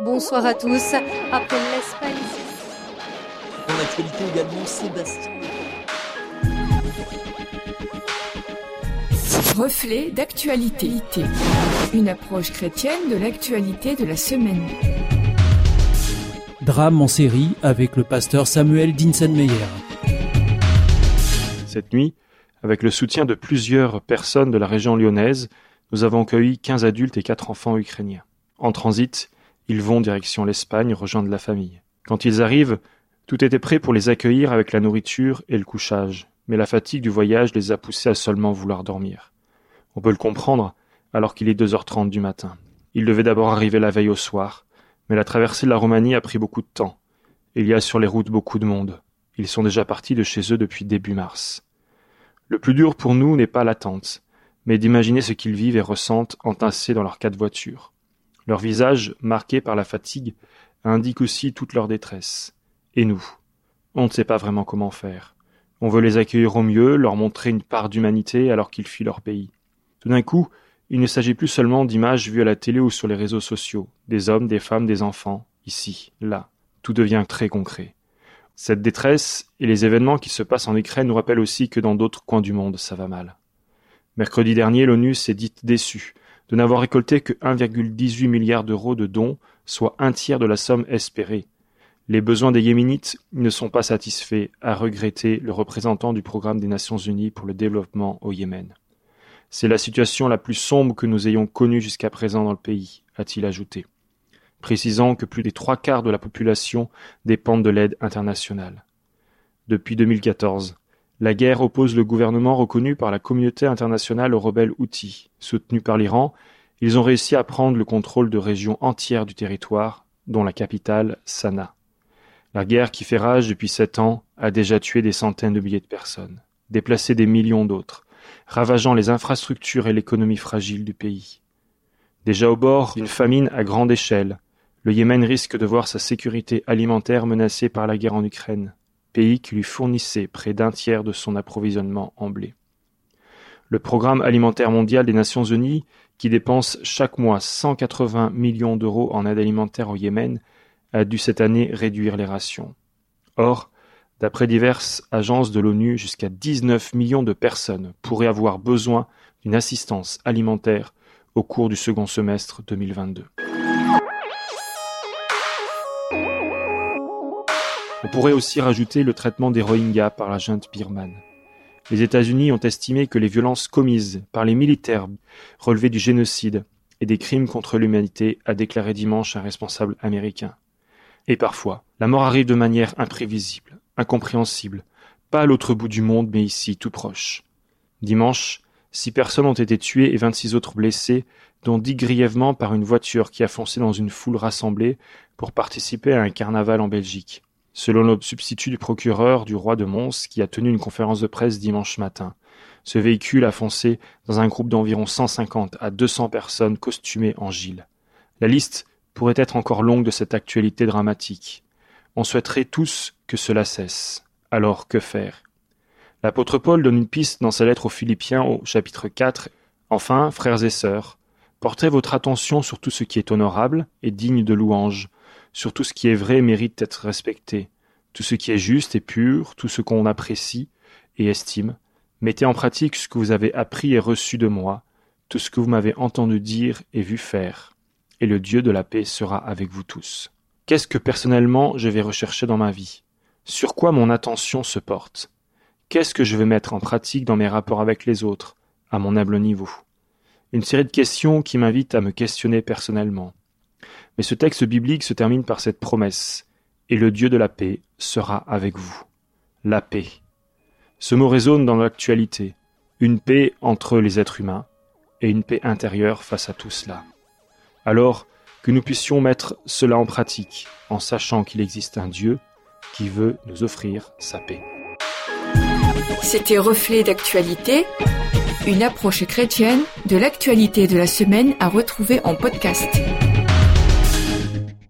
Bonsoir à tous. Après l'Espagne. En actualité également, Sébastien. Reflet d'actualité. Une approche chrétienne de l'actualité de la semaine. Drame en série avec le pasteur Samuel Dinsenmeyer. Cette nuit, avec le soutien de plusieurs personnes de la région lyonnaise, nous avons accueilli 15 adultes et 4 enfants ukrainiens. En transit, ils vont direction l'Espagne rejoindre la famille. Quand ils arrivent, tout était prêt pour les accueillir avec la nourriture et le couchage, mais la fatigue du voyage les a poussés à seulement vouloir dormir. On peut le comprendre, alors qu'il est 2h30 du matin. Ils devaient d'abord arriver la veille au soir, mais la traversée de la Roumanie a pris beaucoup de temps. Il y a sur les routes beaucoup de monde. Ils sont déjà partis de chez eux depuis début mars. Le plus dur pour nous n'est pas l'attente, mais d'imaginer ce qu'ils vivent et ressentent entassés dans leurs quatre voitures. Leur visage, marqué par la fatigue, indique aussi toute leur détresse. Et nous On ne sait pas vraiment comment faire. On veut les accueillir au mieux, leur montrer une part d'humanité alors qu'ils fuient leur pays. Tout d'un coup, il ne s'agit plus seulement d'images vues à la télé ou sur les réseaux sociaux, des hommes, des femmes, des enfants, ici, là. Tout devient très concret. Cette détresse et les événements qui se passent en Ukraine nous rappellent aussi que dans d'autres coins du monde, ça va mal. Mercredi dernier, l'ONU s'est dite déçue de n'avoir récolté que 1,18 milliard d'euros de dons, soit un tiers de la somme espérée. Les besoins des Yéménites ne sont pas satisfaits, a regretté le représentant du programme des Nations Unies pour le développement au Yémen. C'est la situation la plus sombre que nous ayons connue jusqu'à présent dans le pays, a-t-il ajouté, précisant que plus des trois quarts de la population dépendent de l'aide internationale. Depuis 2014, la guerre oppose le gouvernement reconnu par la communauté internationale aux rebelles Houthis. Soutenus par l'Iran, ils ont réussi à prendre le contrôle de régions entières du territoire, dont la capitale, Sanaa. La guerre qui fait rage depuis sept ans a déjà tué des centaines de milliers de personnes, déplacé des millions d'autres, ravageant les infrastructures et l'économie fragile du pays. Déjà au bord d'une famine à grande échelle, le Yémen risque de voir sa sécurité alimentaire menacée par la guerre en Ukraine, pays qui lui fournissait près d'un tiers de son approvisionnement en blé. Le Programme alimentaire mondial des Nations unies, qui dépense chaque mois 180 millions d'euros en aide alimentaire au Yémen, a dû cette année réduire les rations. Or, d'après diverses agences de l'ONU, jusqu'à 19 millions de personnes pourraient avoir besoin d'une assistance alimentaire au cours du second semestre 2022. Pourrait aussi rajouter le traitement des Rohingyas par la junte birmane. Les États-Unis ont estimé que les violences commises par les militaires relevaient du génocide et des crimes contre l'humanité, a déclaré dimanche un responsable américain. Et parfois, la mort arrive de manière imprévisible, incompréhensible, pas à l'autre bout du monde, mais ici, tout proche. Dimanche, six personnes ont été tuées et vingt-six autres blessées, dont dix grièvement par une voiture qui a foncé dans une foule rassemblée pour participer à un carnaval en Belgique selon le substitut du procureur du roi de Mons qui a tenu une conférence de presse dimanche matin. Ce véhicule a foncé dans un groupe d'environ 150 à 200 personnes costumées en gilles. La liste pourrait être encore longue de cette actualité dramatique. On souhaiterait tous que cela cesse. Alors que faire? L'apôtre Paul donne une piste dans sa lettre aux Philippiens au chapitre 4. Enfin, frères et sœurs, portez votre attention sur tout ce qui est honorable et digne de louange, sur tout ce qui est vrai mérite d'être respecté, tout ce qui est juste et pur, tout ce qu'on apprécie et estime. Mettez en pratique ce que vous avez appris et reçu de moi, tout ce que vous m'avez entendu dire et vu faire, et le Dieu de la paix sera avec vous tous. Qu'est-ce que personnellement je vais rechercher dans ma vie? Sur quoi mon attention se porte? Qu'est-ce que je vais mettre en pratique dans mes rapports avec les autres, à mon humble niveau? Une série de questions qui m'invitent à me questionner personnellement. Mais ce texte biblique se termine par cette promesse Et le Dieu de la paix sera avec vous. La paix. Ce mot résonne dans l'actualité. Une paix entre les êtres humains et une paix intérieure face à tout cela. Alors, que nous puissions mettre cela en pratique en sachant qu'il existe un Dieu qui veut nous offrir sa paix. C'était Reflet d'actualité, une approche chrétienne de l'actualité de la semaine à retrouver en podcast.